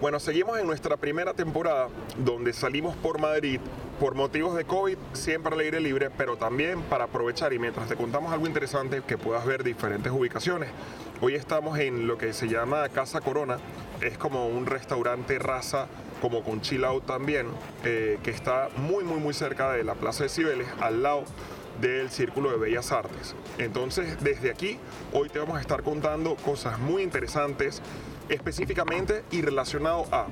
Bueno, seguimos en nuestra primera temporada donde salimos por Madrid por motivos de COVID, siempre al aire libre, pero también para aprovechar y mientras te contamos algo interesante que puedas ver diferentes ubicaciones. Hoy estamos en lo que se llama Casa Corona, es como un restaurante raza, como con chill out también, eh, que está muy muy muy cerca de la Plaza de Cibeles, al lado del Círculo de Bellas Artes. Entonces, desde aquí, hoy te vamos a estar contando cosas muy interesantes, específicamente y relacionado a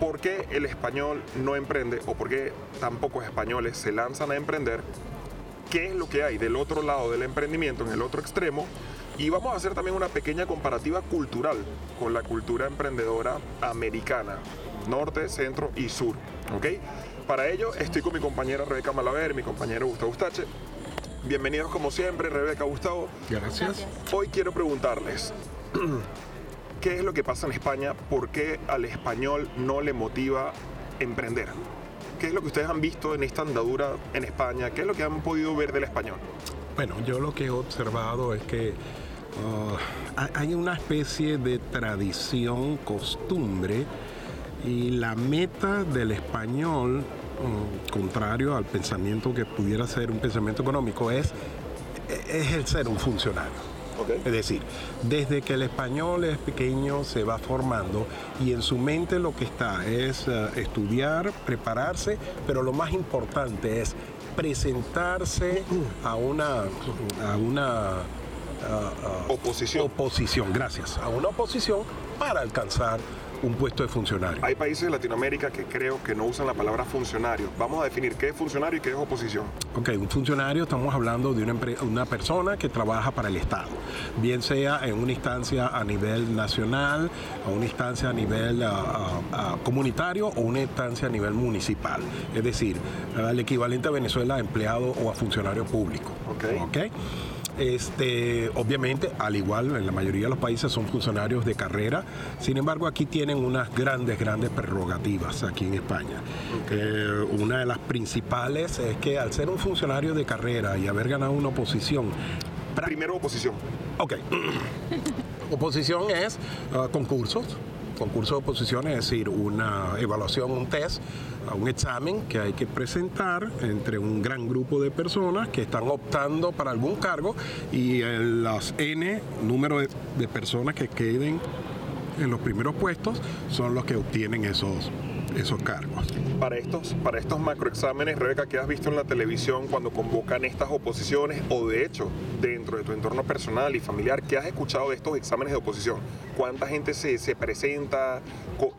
por qué el español no emprende o por qué tan pocos españoles se lanzan a emprender, qué es lo que hay del otro lado del emprendimiento, en el otro extremo, y vamos a hacer también una pequeña comparativa cultural con la cultura emprendedora americana, norte, centro y sur. ¿ok? Para ello estoy con mi compañera Rebeca Malaver, mi compañero Gustavo Ustache. Bienvenidos como siempre, Rebeca, Gustavo. Gracias. Hoy quiero preguntarles, ¿qué es lo que pasa en España? ¿Por qué al español no le motiva emprender? ¿Qué es lo que ustedes han visto en esta andadura en España? ¿Qué es lo que han podido ver del español? Bueno, yo lo que he observado es que uh, hay una especie de tradición, costumbre, y la meta del español, uh, contrario al pensamiento que pudiera ser un pensamiento económico, es, es el ser un funcionario. Es decir, desde que el español es pequeño se va formando y en su mente lo que está es uh, estudiar, prepararse, pero lo más importante es presentarse a una, a una uh, uh, oposición. oposición, gracias, a una oposición para alcanzar un puesto de funcionario. Hay países de Latinoamérica que creo que no usan la palabra funcionario. Vamos a definir qué es funcionario y qué es oposición. Ok, un funcionario estamos hablando de una, una persona que trabaja para el Estado, bien sea en una instancia a nivel nacional, a una instancia a nivel uh, uh, comunitario o una instancia a nivel municipal. Es decir, el equivalente a Venezuela a empleado o a funcionario público. Ok. okay? Este, obviamente, al igual en la mayoría de los países son funcionarios de carrera, sin embargo aquí tienen unas grandes, grandes prerrogativas aquí en España. Okay. Eh, una de las principales es que al ser un funcionario de carrera y haber ganado una oposición... Primero oposición. Ok. oposición es uh, concursos, concurso de oposición, es decir, una evaluación, un test, un examen que hay que presentar entre un gran grupo de personas que están optando para algún cargo y las N número de, de personas que queden en los primeros puestos son los que obtienen esos, esos cargos. Para estos, para estos macroexámenes, Rebeca, ¿qué has visto en la televisión cuando convocan estas oposiciones o de hecho dentro de tu entorno personal y familiar, qué has escuchado de estos exámenes de oposición? ¿Cuánta gente se, se presenta?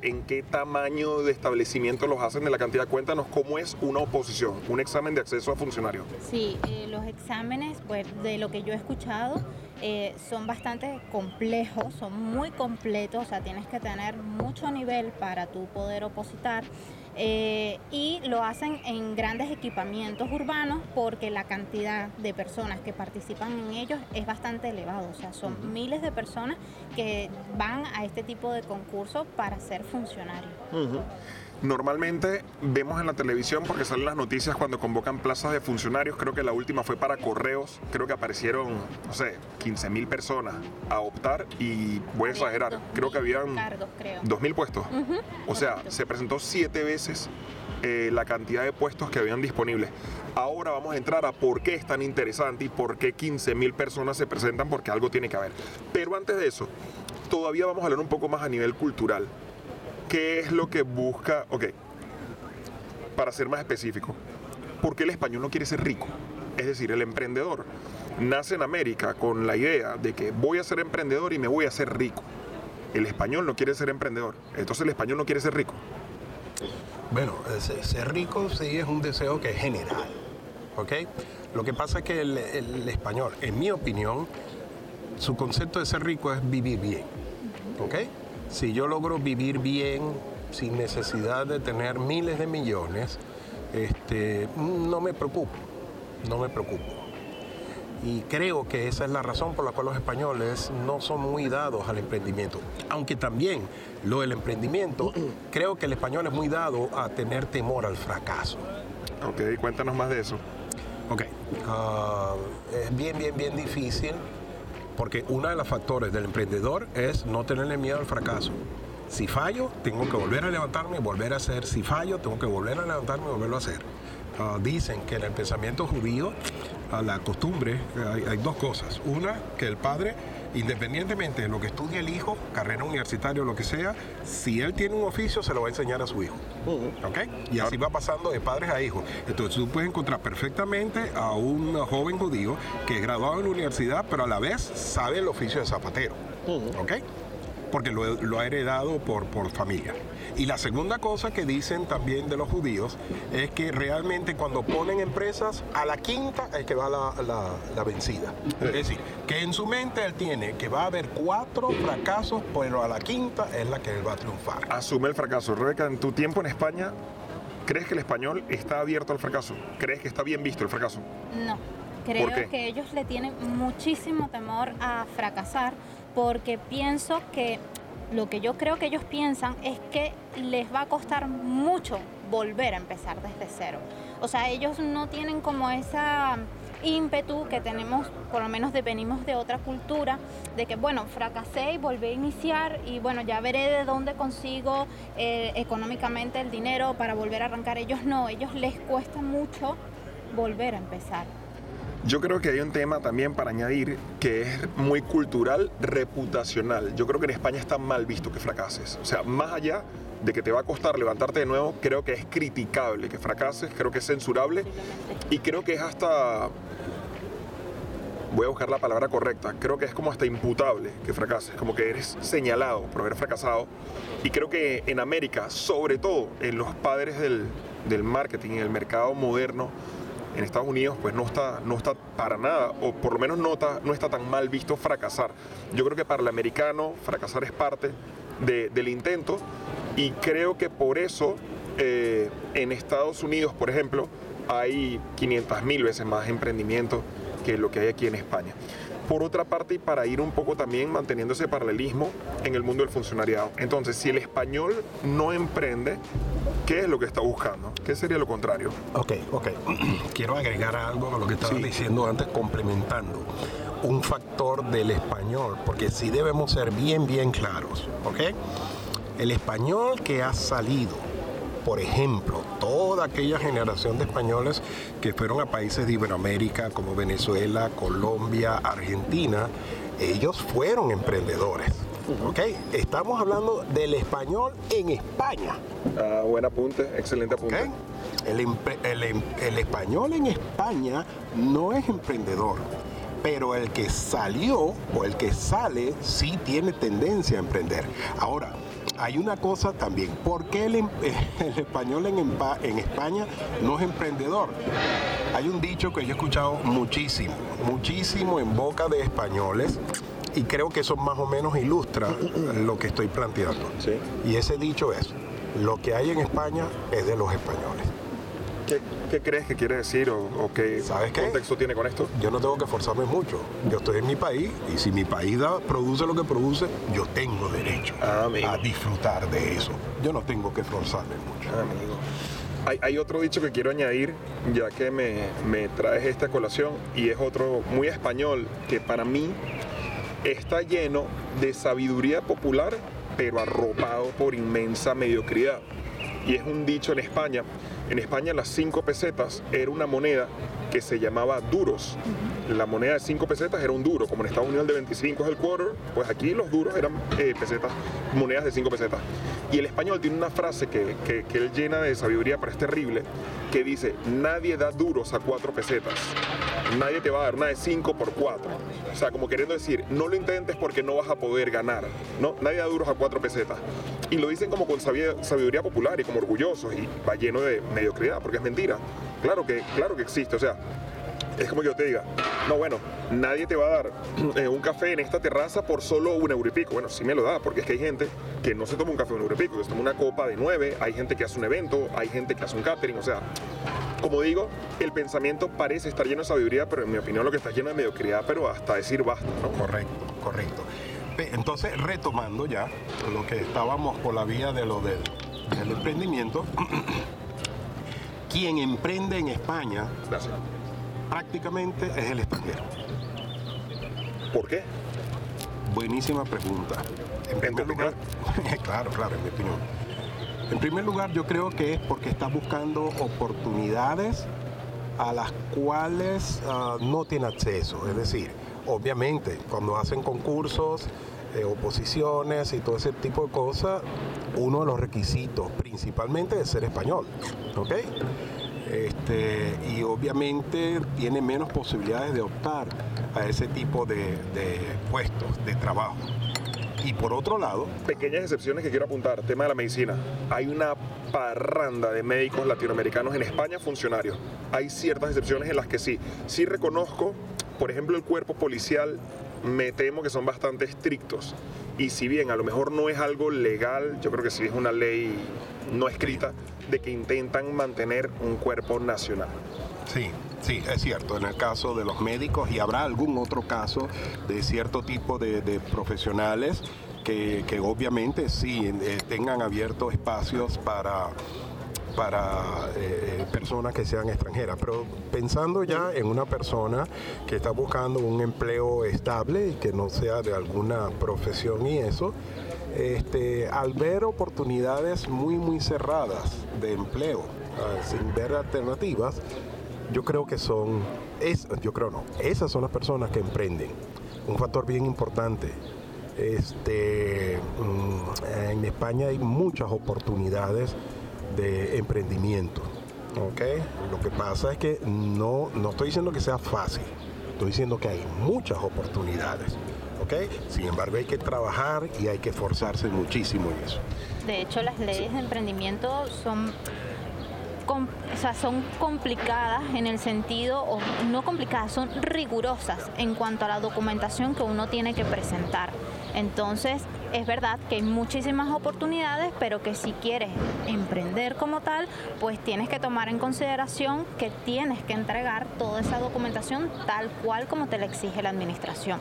¿En qué tamaño de establecimiento los hacen de la cantidad? Cuéntanos cómo es una oposición, un examen de acceso a funcionario. Sí, eh, los exámenes, pues de lo que yo he escuchado, eh, son bastante complejos, son muy completos, o sea, tienes que tener mucho nivel para tú poder opositar. Eh, y lo hacen en grandes equipamientos urbanos porque la cantidad de personas que participan en ellos es bastante elevado, o sea, son uh -huh. miles de personas que van a este tipo de concursos para ser funcionarios. Uh -huh. Normalmente vemos en la televisión porque salen las noticias cuando convocan plazas de funcionarios. Creo que la última fue para correos. Creo que aparecieron, no sé, 15 mil personas a optar y voy a exagerar. Creo que habían 2 mil puestos. Uh -huh. O sea, se presentó siete veces eh, la cantidad de puestos que habían disponibles. Ahora vamos a entrar a por qué es tan interesante y por qué 15 mil personas se presentan, porque algo tiene que haber. Pero antes de eso, todavía vamos a hablar un poco más a nivel cultural. ¿Qué es lo que busca? Ok, para ser más específico, ¿por qué el español no quiere ser rico? Es decir, el emprendedor nace en América con la idea de que voy a ser emprendedor y me voy a hacer rico. El español no quiere ser emprendedor, entonces el español no quiere ser rico. Bueno, ser rico sí es un deseo que es general, ¿ok? Lo que pasa es que el, español, en mi opinión, su concepto de ser rico es vivir bien, ¿ok? Si yo logro vivir bien sin necesidad de tener miles de millones, este, no me preocupo, no me preocupo. Y creo que esa es la razón por la cual los españoles no son muy dados al emprendimiento. Aunque también lo del emprendimiento, creo que el español es muy dado a tener temor al fracaso. Ok, cuéntanos más de eso. Ok, uh, es bien, bien, bien difícil porque uno de los factores del emprendedor es no tenerle miedo al fracaso. Si fallo, tengo que volver a levantarme y volver a hacer. Si fallo, tengo que volver a levantarme y volverlo a hacer. Ah, dicen que en el pensamiento judío, a la costumbre, hay, hay dos cosas. Una, que el padre independientemente de lo que estudie el hijo, carrera universitaria o lo que sea, si él tiene un oficio, se lo va a enseñar a su hijo. ¿Ok? Y así va pasando de padres a hijos. Entonces tú puedes encontrar perfectamente a un joven judío que es graduado en la universidad, pero a la vez sabe el oficio de zapatero. ¿Ok? Porque lo, lo ha heredado por, por familia. Y la segunda cosa que dicen también de los judíos es que realmente cuando ponen empresas, a la quinta es que va la, la- la vencida. Es decir, que en su mente él tiene que va a haber cuatro fracasos, pero a la quinta es la que él va a triunfar. Asume el fracaso. Rebeca, en tu tiempo en España, ¿crees que el español está abierto al fracaso? ¿Crees que está bien visto el fracaso? No, creo qué? que ellos le tienen muchísimo temor a fracasar porque pienso que lo que yo creo que ellos piensan es que les va a costar mucho volver a empezar desde cero. O sea, ellos no tienen como esa ímpetu que tenemos, por lo menos de venimos de otra cultura, de que bueno, fracasé y volví a iniciar y bueno, ya veré de dónde consigo eh, económicamente el dinero para volver a arrancar. Ellos no, ellos les cuesta mucho volver a empezar. Yo creo que hay un tema también para añadir que es muy cultural, reputacional. Yo creo que en España está mal visto que fracases. O sea, más allá de que te va a costar levantarte de nuevo, creo que es criticable que fracases, creo que es censurable y creo que es hasta... Voy a buscar la palabra correcta. Creo que es como hasta imputable que fracases, como que eres señalado por haber fracasado. Y creo que en América, sobre todo en los padres del, del marketing, en el mercado moderno, en Estados Unidos pues no está, no está para nada, o por lo menos no está, no está tan mal visto fracasar. Yo creo que para el americano fracasar es parte de- del intento y creo que por eso eh, en Estados Unidos, por ejemplo, hay 500 mil veces más emprendimiento que lo que hay aquí en España. Por otra parte, y para ir un poco también manteniendo ese paralelismo en el mundo del funcionariado. Entonces, si el español no emprende, ¿qué es lo que está buscando? ¿Qué sería lo contrario? Ok, ok. Quiero agregar algo a lo que estaba Sí. diciendo antes, complementando. Un factor del español, porque sí debemos ser bien, bien claros, ¿ok? El español que ha salido, por ejemplo, toda aquella generación de españoles que fueron a países de Iberoamérica como Venezuela, Colombia, Argentina, ellos fueron emprendedores, ¿ok? Estamos hablando del español en España. Ah, buen apunte, excelente apunte. el em- el español en España no es emprendedor, pero el que salió o el que sale sí tiene tendencia a emprender. Ahora, hay una cosa también, ¿por qué el, em- el español en, España no es emprendedor? Hay un dicho que yo he escuchado muchísimo, muchísimo en boca de españoles y creo que eso más o menos ilustra lo que estoy planteando. Sí. Y ese dicho es, lo que hay en España es de los españoles. ¿Qué, qué crees que quiere decir o, o qué ¿Sabes qué? contexto tiene con esto? Yo no tengo que forzarme mucho. Yo estoy en mi país y si mi país da- produce lo que produce, yo tengo derecho Ah, a disfrutar de eso. Yo no tengo que forzarme mucho. Amigo. Hay, hay otro dicho que quiero añadir, ya que me, me traes esta colación, y es otro muy español, que para mí está lleno de sabiduría popular, pero arropado por inmensa mediocridad. Y es un dicho en España. En España las cinco pesetas era una moneda que se llamaba duros. La moneda de cinco pesetas era un duro, como en Estados Unidos el de 25 es el quarter, pues aquí los duros eran eh, pesetas, monedas de cinco pesetas. Y el español tiene una frase que, que, que él llena de sabiduría, pero es terrible, que dice, nadie da duros a cuatro pesetas. Nadie te va a dar una de cinco por cuatro. O sea, como queriendo decir, no lo intentes porque no vas a poder ganar. No, nadie da duros a cuatro pesetas. Y lo dicen como con sabiduría popular y como orgullosos y va lleno de mediocridad, porque es mentira. Claro que, claro que existe, o sea, es como que yo te diga, no, bueno, nadie te va a dar eh, un café en esta terraza por solo un euro y pico. Bueno, sí me lo da, porque es que hay gente que no se toma un café un euro y pico, que se toma una copa de nueve, hay gente que hace un evento, hay gente que hace un catering, o sea, como digo, el pensamiento parece estar lleno de sabiduría, pero en mi opinión lo que está lleno de mediocridad, pero hasta decir basta, ¿no? Correcto, correcto. Entonces, retomando ya lo que estábamos por la vía de lo del, del emprendimiento, quien emprende en España Gracias. prácticamente es el extranjero. ¿Por qué? Buenísima pregunta. En primer complicado. lugar, claro, claro, en mi opinión. En primer lugar, yo creo que es porque está buscando oportunidades a las cuales uh, no tiene acceso. Es decir, obviamente, cuando hacen concursos, eh, oposiciones y todo ese tipo de cosas, uno de los requisitos principalmente es ser español. ¿ok? Este, y obviamente tiene menos posibilidades de optar a ese tipo de puestos de trabajo. Y por otro lado... Pequeñas excepciones que quiero apuntar, tema de la medicina. Hay una parranda de médicos latinoamericanos en España funcionarios. Hay ciertas excepciones en las que sí. Sí reconozco, por ejemplo, el cuerpo policial, me temo que son bastante estrictos. Y si bien a lo mejor no es algo legal, yo creo que sí es una ley no escrita, de que intentan mantener un cuerpo nacional. Sí, Sí, es cierto, en el caso de los médicos y habrá algún otro caso de cierto tipo de, profesionales que, que, obviamente sí eh, tengan abiertos espacios para para eh, personas que sean extranjeras, pero pensando ya en una persona que está buscando un empleo estable y que no sea de alguna profesión y eso, este, al ver oportunidades muy muy cerradas de empleo, uh, sin ver alternativas, yo creo que son, es, yo creo no, esas son las personas que emprenden. Un factor bien importante. Este, mm, en España hay muchas oportunidades de emprendimiento. ¿okay? Lo que pasa es que no, no estoy diciendo que sea fácil, estoy diciendo que hay muchas oportunidades. ¿okay? Sin embargo, hay que trabajar y hay que esforzarse muchísimo en eso. De hecho, las leyes de emprendimiento son o sea, son complicadas en el sentido, o no complicadas, son rigurosas en cuanto a la documentación que uno tiene que presentar. Entonces, es verdad que hay muchísimas oportunidades, pero que si quieres emprender como tal, pues tienes que tomar en consideración que tienes que entregar toda esa documentación tal cual como te la exige la administración.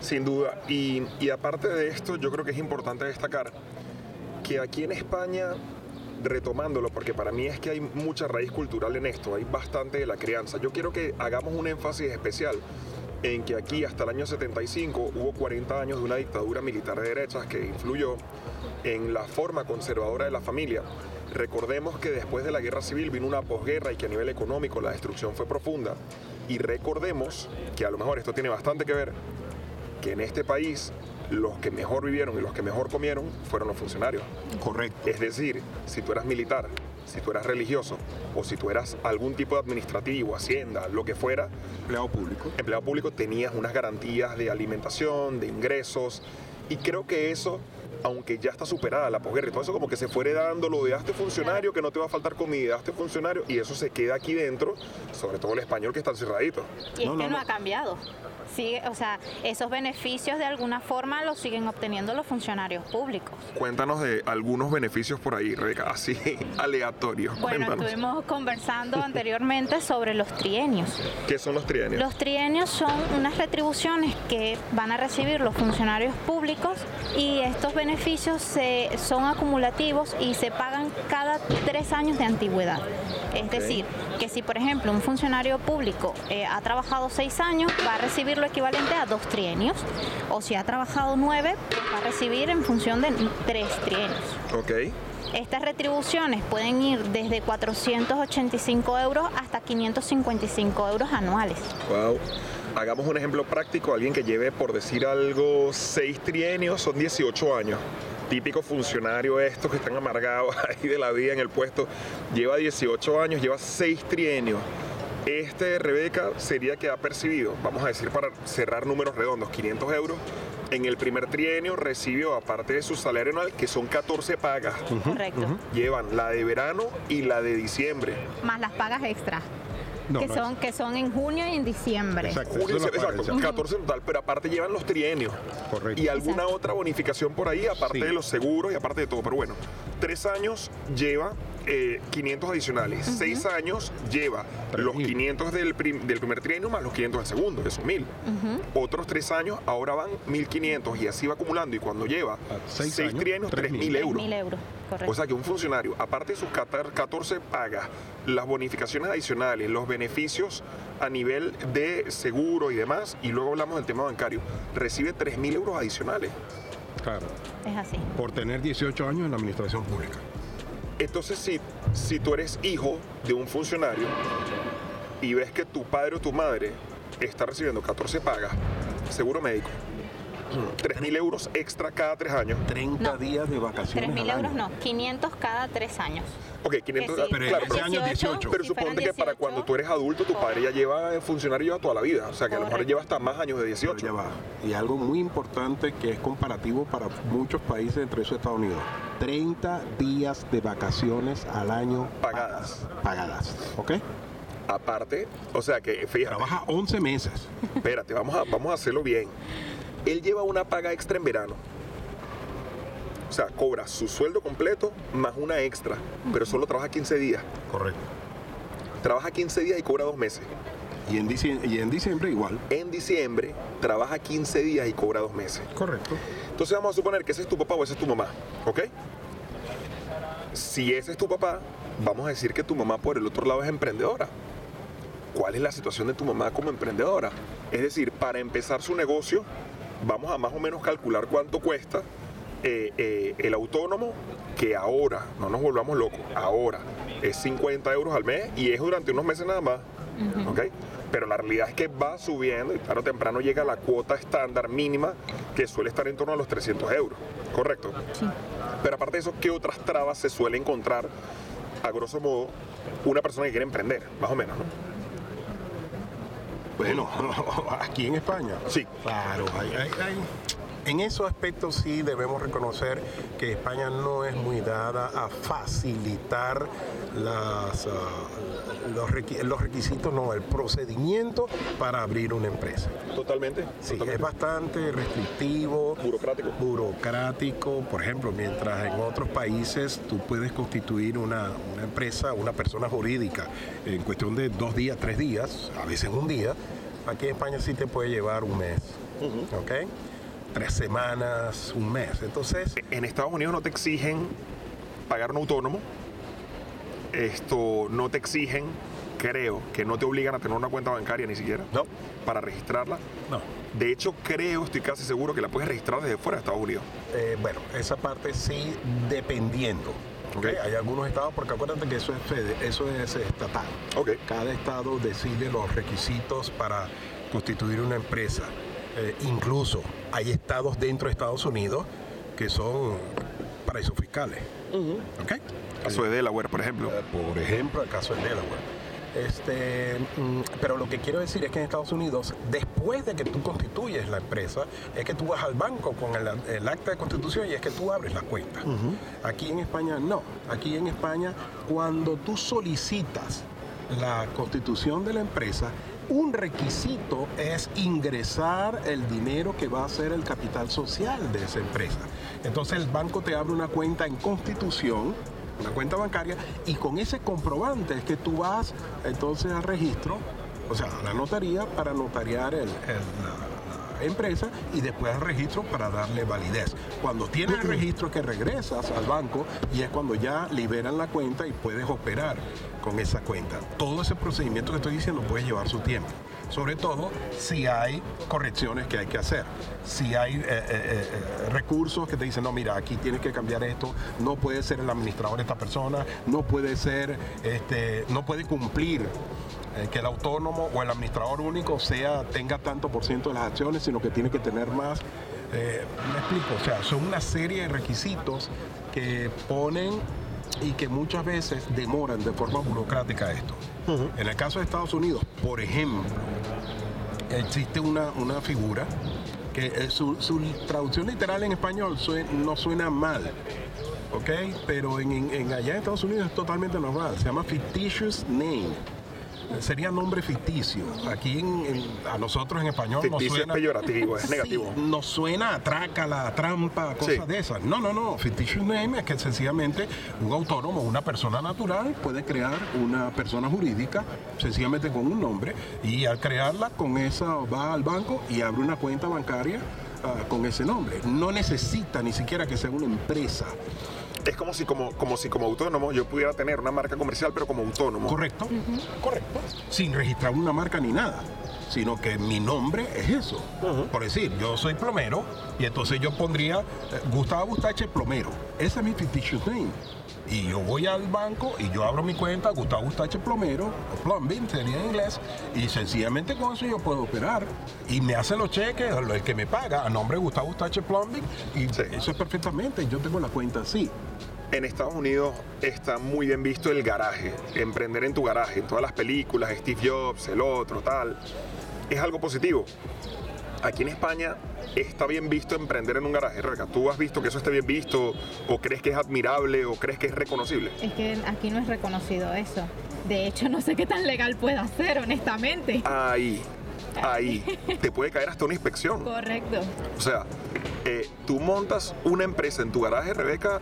Sin duda. Y, y aparte de esto, yo creo que es importante destacar que aquí en España retomándolo, porque para mí es que hay mucha raíz cultural en esto, hay bastante de la crianza. Yo quiero que hagamos un énfasis especial en que aquí hasta el año 75 hubo 40 años de una dictadura militar de derechas que influyó en la forma conservadora de la familia. Recordemos que después de la guerra civil vino una posguerra y que a nivel económico la destrucción fue profunda. Y recordemos que a lo mejor esto tiene bastante que ver que en este país los que mejor vivieron y los que mejor comieron fueron los funcionarios. Correcto. Es decir, si tú eras militar, si tú eras religioso o si tú eras algún tipo de administrativo, hacienda, lo que fuera, empleado público, empleado público tenías unas garantías de alimentación, de ingresos y creo que eso aunque ya está superada la posguerra y todo eso, como que se fuere dando lo de hazte funcionario, que no te va a faltar comida, hazte funcionario, y eso se queda aquí dentro, sobre todo el español que está cerradito. Y es no, que no, no, ha cambiado. Sigue, o sea, esos beneficios de alguna forma los siguen obteniendo los funcionarios públicos. Cuéntanos de algunos beneficios por ahí, Rebeca, así aleatorios. Bueno, Cuéntanos. estuvimos conversando anteriormente sobre los trienios. ¿Qué son los trienios? Los trienios son unas retribuciones que van a recibir los funcionarios públicos y estos beneficios se, son acumulativos y se pagan cada tres años de antigüedad. Es okay. decir, que si por ejemplo un funcionario público eh, ha trabajado seis años, va a recibir lo equivalente a dos trienios. O si ha trabajado nueve, pues va a recibir en función de tres trienios. Ok. Estas retribuciones pueden ir desde 485 euros hasta 555 euros anuales. Wow. Hagamos un ejemplo práctico, alguien que lleve, por decir algo, seis trienios, son 18 años. Típico funcionario estos que están amargados ahí de la vida en el puesto, lleva 18 años, lleva seis trienios. Este, Rebeca, sería que ha percibido, vamos a decir para cerrar números redondos, 500 euros. En el primer trienio recibió, aparte de su salario anual, que son 14 pagas. Correcto. Uh -huh. Llevan la de verano y la de diciembre. Más las pagas extras. No, que, no son, es. que son en junio y en diciembre. Exacto, junio, exacto, exacto 14 en total, pero aparte llevan los trienios. Correcto. Y alguna exacto. otra bonificación por ahí, aparte sí. de los seguros y aparte de todo. Pero bueno, tres años lleva eh, 500 adicionales. Uh -huh. Seis años lleva los 500 del, prim del, primer trienio más los 500 del segundo, que son 1000. Uh -huh. Otros tres años ahora van 1500 y así va acumulando. Y cuando lleva seis, seis años, trienios, 3000 euros. 3000 euros. Correcto. O sea que un funcionario, aparte de sus 14 pagas, las bonificaciones adicionales, los beneficios a nivel de seguro y demás, y luego hablamos del tema bancario, recibe 3.000 euros adicionales. Claro. Es así. Por tener 18 años en la administración pública. Entonces, si, si tú eres hijo de un funcionario y ves que tu padre o tu madre está recibiendo 14 pagas, seguro médico, 3 mil euros extra cada tres años. 30 No. días de 3 vacaciones. mil al euros año. no, 500 cada tres años. Ok, 500 Que si Pero claro, ese año 18. Pero si suponte fueran que para 18, cuando tú eres adulto, tu padre ya lleva en funcionario ya toda la vida. O sea, que a lo mejor lleva hasta más años de Pero 18. ya va. Y algo muy importante que es comparativo para muchos países, entre esos Estados Unidos. 30 días de vacaciones al año Pagadas. Pagadas. ¿Ok? Aparte, o sea que, fíjate, Trabaja 11 meses. espérate, vamos a, vamos a hacerlo bien. Él lleva una paga extra en verano. O sea, cobra su sueldo completo más una extra, pero solo trabaja 15 días. Correcto. Trabaja 15 días y cobra dos meses. Y en, diciembre, y en diciembre igual. En diciembre, trabaja 15 días y cobra dos meses. Correcto. Entonces vamos a suponer que ese es tu papá o esa es tu mamá, ¿ok? Si ese es tu papá, vamos a decir que tu mamá por el otro lado es emprendedora. ¿Cuál es la situación de tu mamá como emprendedora? Es decir, para empezar su negocio, vamos a más o menos calcular cuánto cuesta eh, eh, el autónomo, que ahora, no nos volvamos locos, ahora es 50 euros al mes y es durante unos meses nada más, ¿ok? Pero la realidad es que va subiendo y tarde o temprano llega a la cuota estándar mínima que suele estar en torno a los 300 euros, ¿correcto? Sí. Pero aparte de eso, ¿qué otras trabas se suele encontrar, a grosso modo, una persona que quiere emprender? Más o menos, ¿no? Bueno, aquí en España. Sí. Claro, hay- hay- hay- en esos aspectos sí debemos reconocer que España no es muy dada a facilitar las, ah, los, los requisitos, no, el procedimiento para abrir una empresa. Totalmente. Sí, totalmente. es bastante restrictivo. Burocrático. Burocrático, por ejemplo, mientras en otros países tú puedes constituir una, una empresa, una persona jurídica en cuestión de dos días, tres días, a veces un día, aquí en España sí te puede llevar un mes, ¿ok? Tres semanas, un mes. Entonces, En Estados Unidos no te exigen pagar un autónomo. Esto no te exigen, creo, que no te obligan a tener una cuenta bancaria ni siquiera. No. Para registrarla. no. De hecho, creo, estoy casi seguro que la puedes registrar desde fuera de Estados Unidos. Eh, bueno, esa parte sí, dependiendo. ¿Ok? Ok. Hay algunos estados, porque acuérdate que eso es, fede- eso es estatal. Ok. Cada estado decide los requisitos para constituir una empresa. Eh, incluso hay estados dentro de Estados Unidos que son paraísos fiscales. ¿ok? Caso de Delaware, por ejemplo. Eh, Por ejemplo, el caso de Delaware. Este, mm, pero lo que quiero decir es que en Estados Unidos, después de que tú constituyes la empresa, es que tú vas al banco con el, el acta de constitución y es que tú abres la cuenta. Aquí en España no. Aquí en España, cuando tú solicitas la constitución de la empresa, un requisito es ingresar el dinero que va a ser el capital social de esa empresa. Entonces el banco te abre una cuenta en constitución, una cuenta bancaria, y con ese comprobante es que tú vas entonces al registro, o sea, a la notaría para notariar el- el- la, la empresa y después al registro para darle validez. Cuando tienes el registro que regresas al banco y es cuando ya liberan la cuenta y puedes operar con esa cuenta. Todo ese procedimiento que estoy diciendo puede llevar su tiempo. Sobre todo si hay correcciones que hay que hacer. Si hay eh, eh, eh, recursos que te dicen, no, mira, aquí tienes que cambiar esto, no puede ser el administrador esta persona, no puede ser, este, no puede cumplir que el autónomo o el administrador único sea tenga tanto por ciento de las acciones, sino que tiene que tener más. Me explico, o sea, son una serie de requisitos que ponen y que muchas veces demoran de forma burocrática esto. En el caso de Estados Unidos, por ejemplo, existe una, una figura que eh, su, su traducción literal en español no suena mal, ¿ok? Pero en allá en Estados Unidos es totalmente normal, se llama fictitious name. Sería nombre ficticio. Aquí en- en- a nosotros en español nos Ficticio es suena... peyorativo, es Sí, negativo. nos suena a trácala, a trampa, cosas Sí. de esas. No, no, no. Fictitious name es que sencillamente un autónomo, una persona natural, puede crear una persona jurídica sencillamente con un nombre y al crearla con esa va al banco y abre una cuenta bancaria ah, con ese nombre. No necesita ni siquiera que sea una empresa. Es como si como, como si como autónomo yo pudiera tener una marca comercial, pero como autónomo. Correcto, correcto. Sin registrar una marca ni nada. Sino que mi nombre es eso. Por decir, yo soy plomero y entonces yo pondría eh, Gustavo Bustache Plomero. Ese es mi fictitious name. Y yo voy al banco y yo abro mi cuenta, Gustavo Bustache Plomero, o plumbing sería en inglés, y sencillamente con eso yo puedo operar. Y me hacen los cheques, el que me paga, a nombre de Gustavo Bustache Plumbing, y Sí. eso es perfectamente, yo tengo la cuenta así. En Estados Unidos está muy bien visto el garaje, emprender en tu garaje, en todas las películas, Steve Jobs, el otro, tal. Es algo positivo. Aquí en España está bien visto emprender en un garaje, Rebeca. ¿Tú has visto que eso esté bien visto? ¿O crees que es admirable? ¿O crees que es reconocible? Es que aquí no es reconocido eso. De hecho, no sé qué tan legal pueda ser, honestamente. Ahí, ahí. Te puede caer hasta una inspección. Correcto. O sea, eh, tú montas una empresa en tu garaje, Rebeca,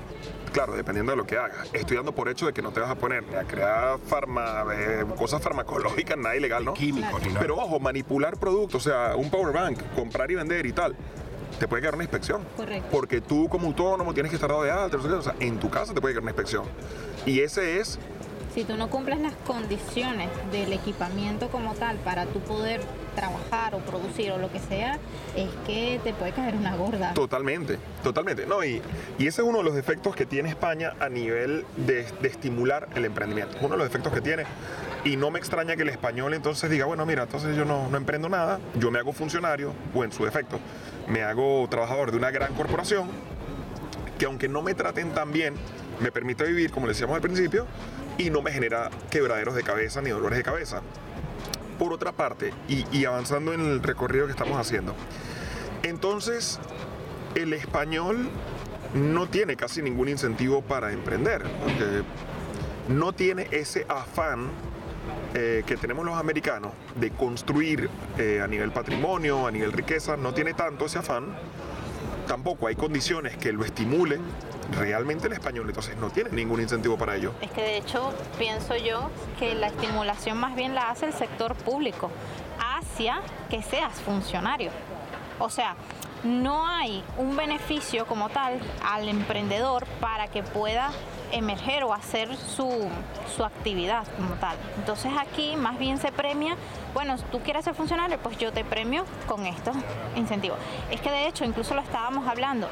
claro, dependiendo de lo que hagas. Estoy dando por hecho de que no te vas a poner ni a crear farma, eh, cosas farmacológicas, nada ilegal, ¿no? Químicos ni nada. Pero ojo, manipular productos, o sea, un power bank, comprar y vender y tal, te puede quedar una inspección. Correcto. Porque tú como autónomo tienes que estar dado de alta, no sé qué, o sea, en tu casa te puede quedar una inspección. Y ese es Si tú no cumples las condiciones del equipamiento como tal para tú poder trabajar o producir o lo que sea, es que te puede caer una gorda. Totalmente, totalmente. No, y, y ese es uno de los efectos que tiene España a nivel de, de estimular el emprendimiento. Uno de los efectos que tiene. Y no me extraña que el español entonces diga, bueno, mira, entonces yo no, no emprendo nada, yo me hago funcionario, o en su defecto, me hago trabajador de una gran corporación, que aunque no me traten tan bien, me permite vivir, como le decíamos al principio, y no me genera quebraderos de cabeza ni dolores de cabeza. Por otra parte, y, avanzando en el recorrido que estamos haciendo, entonces el español no tiene casi ningún incentivo para emprender, no tiene ese afán eh, que tenemos los americanos de construir eh, a nivel patrimonio, a nivel riqueza, no tiene tanto ese afán. Tampoco hay condiciones que lo estimulen realmente el español, entonces no tiene ningún incentivo para ello. Es que de hecho pienso yo que la estimulación más bien la hace el sector público hacia que seas funcionario. O sea, no hay un beneficio como tal al emprendedor para que pueda emerger o hacer su, su actividad como tal. Entonces aquí más bien se premia, bueno, tú quieres ser funcionario, pues yo te premio con estos incentivos. Es que de hecho, incluso lo estábamos hablando,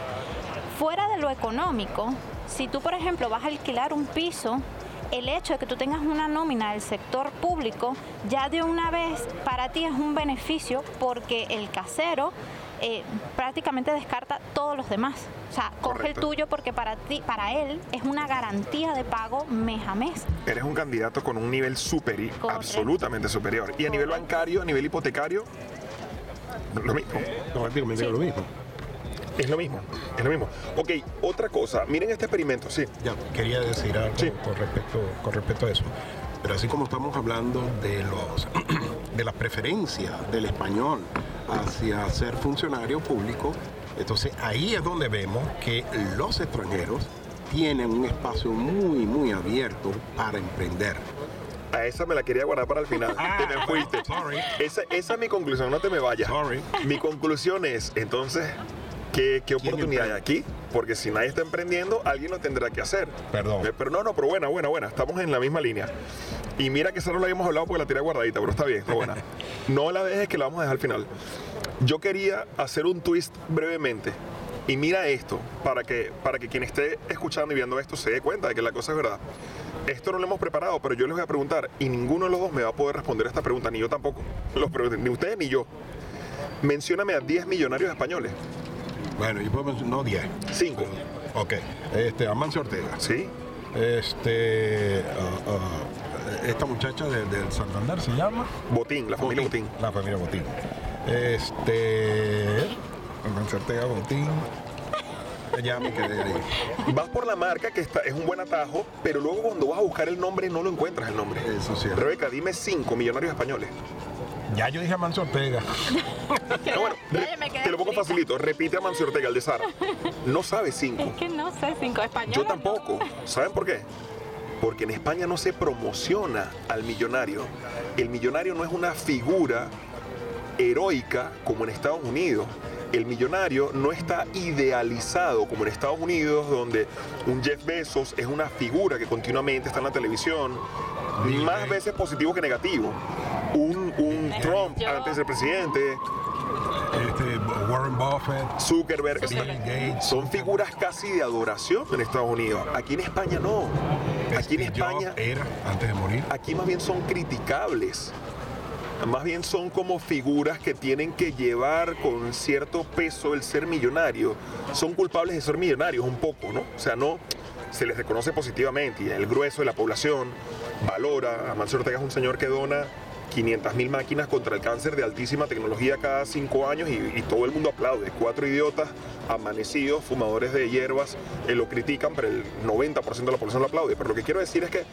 fuera de lo económico, si tú, por ejemplo, vas a alquilar un piso, el hecho de que tú tengas una nómina del sector público ya de una vez para ti es un beneficio porque el casero eh, prácticamente descarta todos los demás. O sea, coge el tuyo porque para ti, para él es una garantía de pago mes a mes. Eres un candidato con un nivel superior, Correcto. absolutamente superior. Y a nivel bancario, a nivel hipotecario, lo mismo. No, prácticamente Sí. lo mismo. Es lo mismo, es lo mismo. Ok, otra cosa, miren este experimento, sí. Ya, quería decir algo Sí. con, respecto, con respecto a eso. Pero así como estamos hablando de, los, de las preferencias del español hacia ser funcionario público, entonces ahí es donde vemos que los extranjeros tienen un espacio muy, muy abierto para emprender. A esa me la quería guardar para el final. Te me fuiste. Sorry. Esa, esa es mi conclusión, no te me vayas. Sorry. Mi conclusión es, entonces, ¿qué, qué ¿Quién oportunidad hay aquí? Porque si nadie está emprendiendo, alguien lo tendrá que hacer. Perdón. Eh, Pero no, no, pero buena, buena, buena. Estamos en la misma línea. Y mira que esa no la habíamos hablado porque la tiré guardadita, pero está bien, está buena. No la dejes que la vamos a dejar al final. Yo quería hacer un twist brevemente. Y mira esto, para que, para que quien esté escuchando y viendo esto se dé cuenta de que la cosa es verdad. Esto no lo hemos preparado, pero yo les voy a preguntar y ninguno de los dos me va a poder responder esta pregunta, ni yo tampoco. Los ni ustedes ni yo. Mencióname a 10 millonarios españoles. Bueno, yo puedo mencionar, no 10. 5. Ok. Este, Amancio Ortega. ¿Sí? Este, ah, ah, esta muchacha de- del Santander se llama. Botín, la familia Botín. La familia Botín. Este. Amancio Ortega Botín. Ya me quedé ahí. Vas por la marca, que está, es un buen atajo, pero luego cuando vas a buscar el nombre no lo encuentras el nombre. Eso sí. Rebeca, dime 5 millonarios españoles. Ya yo dije Amancio Ortega. No, bueno, te lo pongo facilito. Repite a Mancio Ortega, el de Sara. No sabe 5. Es que no sé, cinco españoles. Yo no. tampoco. ¿Saben por qué? Porque en España no se promociona al millonario. El millonario no es una figura heroica como en Estados Unidos. el millonario no está idealizado como en Estados Unidos, donde un Jeff Bezos es una figura que continuamente está en la televisión, más veces positivo que negativo. Un, un Trump antes del presidente, este, Warren Buffett, Zuckerberg, Bill Gates. son figuras casi de adoración en Estados Unidos. Aquí en España no. Aquí en España, era antes de morir. aquí más bien son criticables. Más bien son como figuras que tienen que llevar con cierto peso el ser millonario. Son culpables de ser millonarios un poco, ¿no? O sea, no se les reconoce positivamente y el grueso de la población valora. Amancio Ortega es un señor que dona 500 mil máquinas contra el cáncer de altísima tecnología cada cinco años y, y todo el mundo aplaude. Cuatro idiotas amanecidos, fumadores de hierbas, eh, lo critican, pero el 90% de la población lo aplaude. Pero lo que quiero decir es que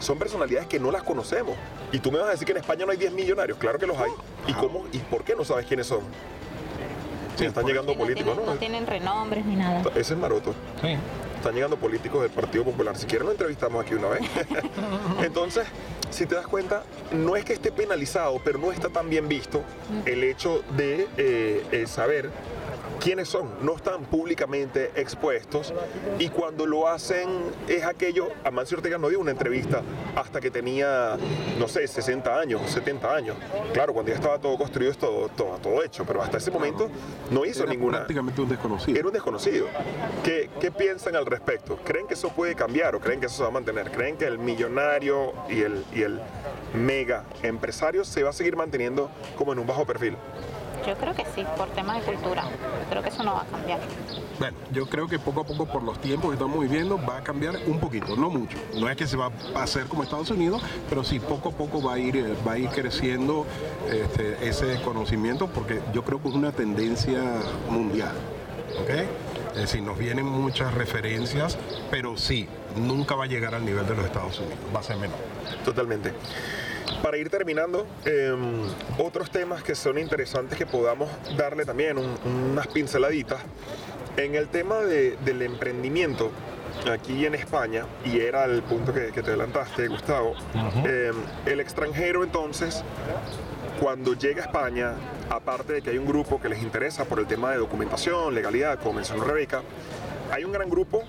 son personalidades que no las conocemos. Y tú me vas a decir que en España no hay 10 millonarios. Claro que los hay. ¿Y cómo y por qué no sabes quiénes son? Sí, están llegando no políticos, tienen, ¿no? no tienen renombres ni nada. Ese es Maroto. Sí. Están llegando políticos del Partido Popular. Si quieren lo entrevistamos aquí una vez. Entonces, si te das cuenta, no es que esté penalizado, pero no está tan bien visto el hecho de eh, eh, saber quiénes son. No están públicamente expuestos y cuando lo hacen es aquello. Amancio Ortega no dio una entrevista hasta que tenía, no sé, 60 años, 70 años. Claro, cuando ya estaba todo construido, es todo, todo, todo hecho, pero hasta ese momento no hizo Era ninguna. prácticamente un desconocido. Era un desconocido. ¿Qué, ¿Qué piensan al respecto? ¿Creen que eso puede cambiar o creen que eso se va a mantener? ¿Creen que el millonario y el, y el mega empresario se va a seguir manteniendo como en un bajo perfil? Yo creo que sí, por temas de cultura. Yo creo que eso no va a cambiar. Bueno, yo creo que poco a poco por los tiempos que estamos viviendo va a cambiar un poquito, no mucho. No es que se va a hacer como Estados Unidos, pero sí poco a poco va a ir, eh, va a ir creciendo este, ese conocimiento porque yo creo que es una tendencia mundial. ¿ok? Es decir, nos vienen muchas referencias, pero sí, nunca va a llegar al nivel de los Estados Unidos, va a ser menor. Totalmente. Para ir terminando, eh, otros temas que son interesantes que podamos darle también un- unas pinceladitas. En el tema de- del emprendimiento, aquí en España, y era el punto que, que te adelantaste, Gustavo, eh, el extranjero entonces, cuando llega a España, aparte de que hay un grupo que les interesa por el tema de documentación, legalidad, como mencionó Rebeca, hay un gran grupo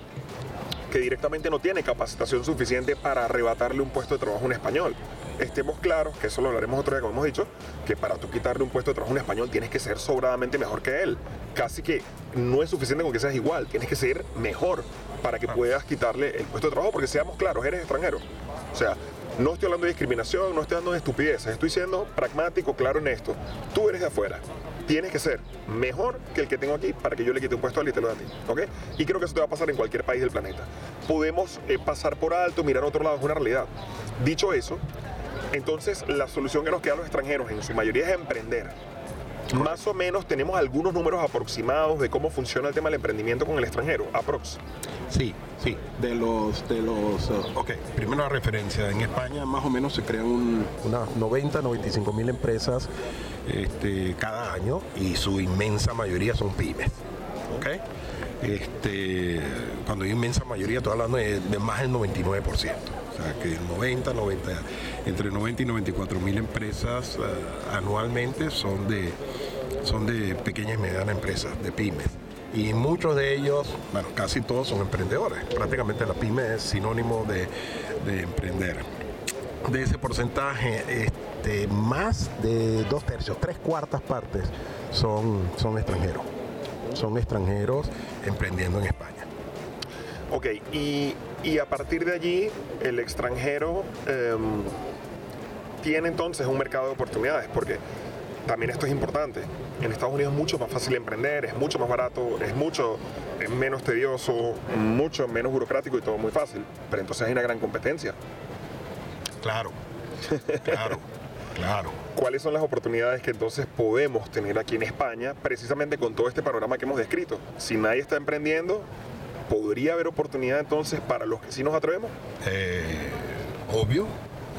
que directamente no tiene capacitación suficiente para arrebatarle un puesto de trabajo a un español. Estemos claros, que eso lo hablaremos otro día, como hemos dicho, que para tú quitarle un puesto de trabajo a un español tienes que ser sobradamente mejor que él. Casi que no es suficiente con que seas igual, tienes que ser mejor para que puedas quitarle el puesto de trabajo, porque seamos claros, eres extranjero. O sea, no estoy hablando de discriminación, no estoy hablando de estupideces, estoy siendo pragmático, claro en esto. Tú eres de afuera, tienes que ser mejor que el que tengo aquí para que yo le quite un puesto a él y te lo dé a ti, ¿ok? Y creo que eso te va a pasar en cualquier país del planeta. Podemos eh, pasar por alto, mirar a otro lado, es una realidad. Dicho eso, entonces la solución que nos queda a los extranjeros en su mayoría es emprender. Más o menos tenemos algunos números aproximados de cómo funciona el tema del emprendimiento con el extranjero, aprox. Sí, sí, de los, de los, eh, ok, primero la referencia, en España más o menos se crean un- unas 90, 95 mil empresas este, cada año y su inmensa mayoría son pymes, ok. Este, cuando digo inmensa mayoría estoy hablando de, de más del 99%, o sea que 90, 90, entre 90 y 94 mil empresas eh, anualmente son de, son de pequeñas y medianas empresas, de pymes. Y muchos de ellos, bueno, casi todos son emprendedores. Prácticamente la pyme es sinónimo de, de emprender. De ese porcentaje, este, más de dos tercios, tres cuartas partes son, son extranjeros. Son extranjeros emprendiendo en España. Ok, y, y a partir de allí, el extranjero em, tiene entonces un mercado de oportunidades, porque también esto es importante. En Estados Unidos es mucho más fácil emprender, es mucho más barato, es mucho es menos tedioso, mucho menos burocrático y todo muy fácil. Pero entonces hay una gran competencia. Claro, claro, claro. ¿Cuáles son las oportunidades que entonces podemos tener aquí en España, precisamente con todo este panorama que hemos descrito? Si nadie está emprendiendo, ¿podría haber oportunidad entonces para los que sí nos atrevemos? Eh, obvio,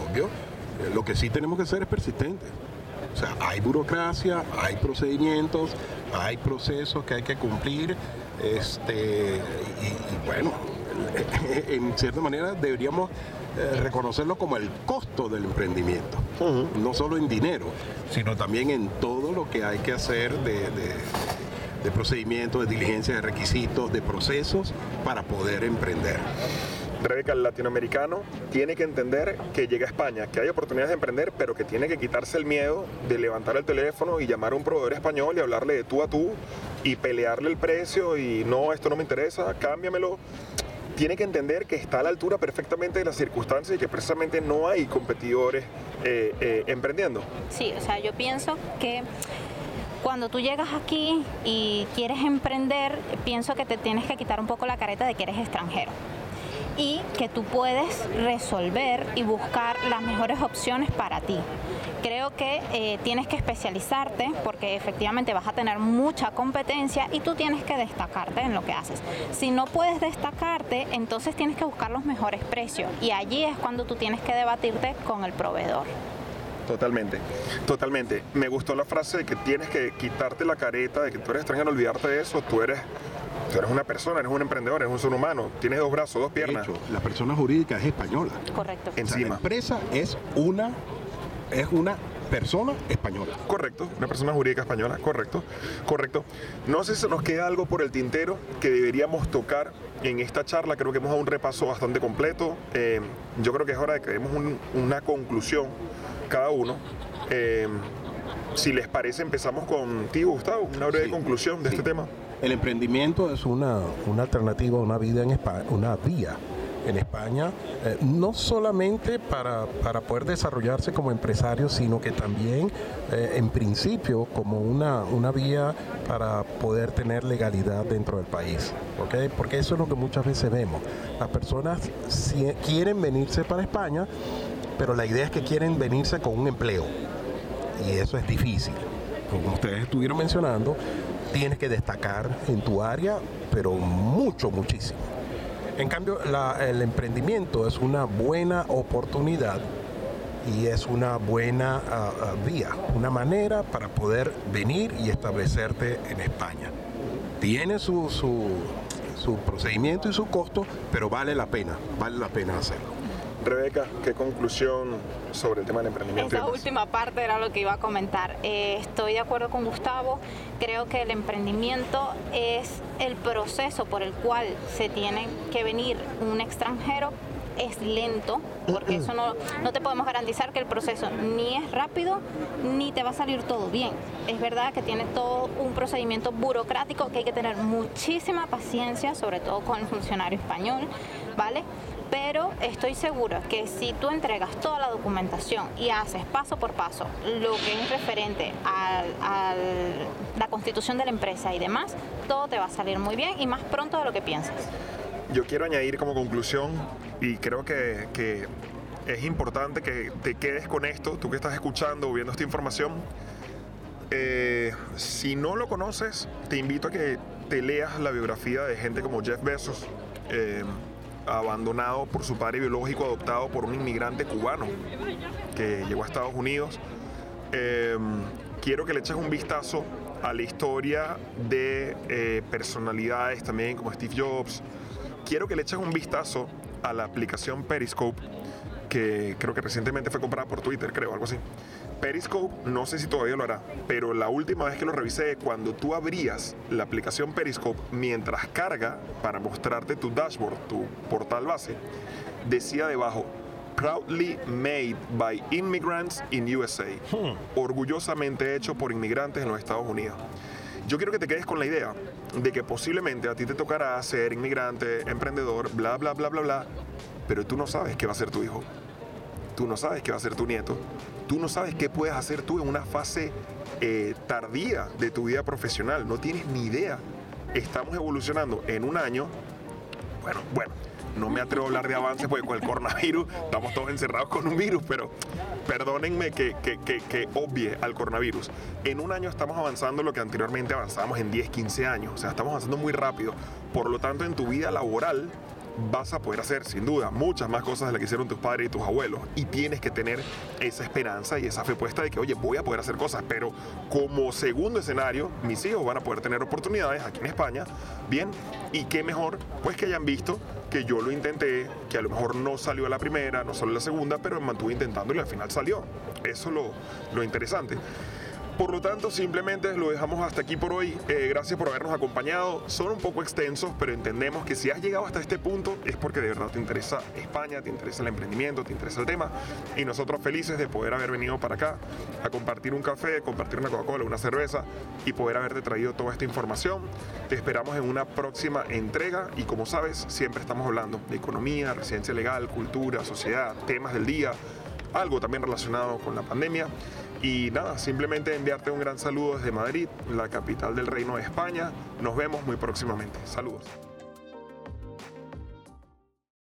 obvio. Eh, Lo que sí tenemos que ser es persistente. O sea, hay burocracia, hay procedimientos, hay procesos que hay que cumplir. Este, y, y bueno, en cierta manera deberíamos eh, reconocerlo como el costo del emprendimiento. No solo en dinero, sino también en todo lo que hay que hacer de, de- de procedimientos, de diligencia, de requisitos, de procesos para poder emprender. Rebeca, el latinoamericano tiene que entender que llega a España, que hay oportunidades de emprender, pero que tiene que quitarse el miedo de levantar el teléfono y llamar a un proveedor español y hablarle de tú a tú y pelearle el precio y no, esto no me interesa, cámbiamelo. Tiene que entender que está a la altura perfectamente de las circunstancias y que precisamente no hay competidores eh, eh, emprendiendo. Sí, o sea, yo pienso que cuando tú llegas aquí y quieres emprender, pienso que te tienes que quitar un poco la careta de que eres extranjero y que tú puedes resolver y buscar las mejores opciones para ti. Creo que eh, tienes que especializarte porque efectivamente vas a tener mucha competencia y tú tienes que destacarte en lo que haces. Si no puedes destacarte, entonces tienes que buscar los mejores precios y allí es cuando tú tienes que debatirte con el proveedor. Totalmente, totalmente. Me gustó la frase de que tienes que quitarte la careta de que tú eres extranjero, olvidarte de eso, tú eres Tú eres una persona, eres un emprendedor, eres un ser humano, tienes dos brazos, dos piernas. De hecho, la persona jurídica es española. Correcto. Encima. la empresa es una, es una persona española. Correcto, una persona jurídica española, correcto, correcto. No sé si nos queda algo por el tintero que deberíamos tocar en esta charla, creo que hemos dado un repaso bastante completo. Eh, yo creo que es hora de que demos una conclusión cada uno. Eh, si les parece, empezamos contigo, Gustavo, una breve conclusión de este tema. El emprendimiento es una, una alternativa, una vida en España, una vía en España, eh, no solamente para, para, poder desarrollarse como empresario, sino que también eh, en principio como una, una vía para poder tener legalidad dentro del país. ¿okay? Porque eso es lo que muchas veces vemos. Las personas si, quieren venirse para España, pero la idea es que quieren venirse con un empleo. Y eso es difícil. Como ustedes estuvieron mencionando, tienes que destacar en tu área, pero mucho, muchísimo. En cambio, el emprendimiento es una buena oportunidad y es una buena uh, vía, una manera para poder venir y establecerte en España. Tiene su, su, su procedimiento y su costo, pero vale la pena, vale la pena hacerlo. Rebeca, ¿qué conclusión sobre el tema del emprendimiento? Esa última parte era lo que iba a comentar. Eh, estoy de acuerdo con Gustavo. Creo que el emprendimiento es el proceso por el cual se tiene que venir un extranjero. Es lento, porque eso no, no te podemos garantizar que el proceso ni es rápido ni te va a salir todo bien. Es verdad que tiene todo un procedimiento burocrático que hay que tener muchísima paciencia, sobre todo con el funcionario español, ¿vale? Pero estoy segura que si tú entregas toda la documentación y haces paso por paso lo que es referente a, la constitución de la empresa y demás, todo te va a salir muy bien y más pronto de lo que piensas. Yo quiero añadir como conclusión, y creo que, es importante que te quedes con esto, tú que estás escuchando o viendo esta información, eh, si no lo conoces, te invito a que te leas la biografía de gente como Jeff Bezos. Eh, abandonado por su padre biológico, adoptado por un inmigrante cubano que llegó a Estados Unidos. Em, quiero que le eches un vistazo a la historia de eh, personalidades también como Steve Jobs. Quiero que le eches un vistazo a la aplicación Periscope, que creo que recientemente fue comprada por Twitter, creo, algo así. Periscope, no sé si todavía lo hará, pero la última vez que lo revisé, cuando tú abrías la aplicación Periscope mientras carga para mostrarte tu dashboard, tu portal base, decía debajo, proudly made by immigrants in USA, hmm. orgullosamente hecho por inmigrantes en los Estados Unidos. Yo quiero que te quedes con la idea de que posiblemente a ti te tocará ser inmigrante, emprendedor, bla, bla, bla, bla, bla, pero tú no sabes qué va a ser tu hijo. Tú no sabes qué va a ser tu nieto tú no sabes qué puedes hacer tú en una fase eh, tardía de tu vida profesional, no tienes ni idea. Estamos evolucionando en un año, bueno, bueno, no me atrevo a hablar de avances porque con el coronavirus estamos todos encerrados con un virus, pero perdónenme que, que, que, obvie al coronavirus. En un año estamos avanzando lo que anteriormente avanzábamos en 10, 15 años, o sea, estamos avanzando muy rápido. Por lo tanto, en tu vida laboral vas a poder hacer sin duda muchas más cosas de las que hicieron tus padres y tus abuelos. Y tienes que tener esa esperanza y esa fe puesta de que oye voy a poder hacer cosas. Pero como segundo escenario mis hijos van a poder tener oportunidades aquí en España. Bien y qué mejor pues que hayan visto que yo lo intenté que a lo mejor no salió la primera no salió la segunda pero me mantuve intentándolo y al final salió. Eso es lo, lo interesante Por lo tanto, simplemente lo dejamos hasta aquí por hoy. Eh, gracias por habernos acompañado. Son un poco extensos, pero entendemos que si has llegado hasta este punto es porque de verdad te interesa España, te interesa el emprendimiento, te interesa el tema. Y nosotros felices de poder haber venido para acá a compartir un café, compartir una Coca-Cola, una cerveza y poder haberte traído toda esta información. Te esperamos en una próxima entrega y como sabes, siempre estamos hablando de economía, residencia legal, cultura, sociedad, temas del día, algo también relacionado con la pandemia. Y nada, simplemente enviarte un gran saludo desde Madrid, la capital del Reino de España. Nos vemos muy próximamente. Saludos.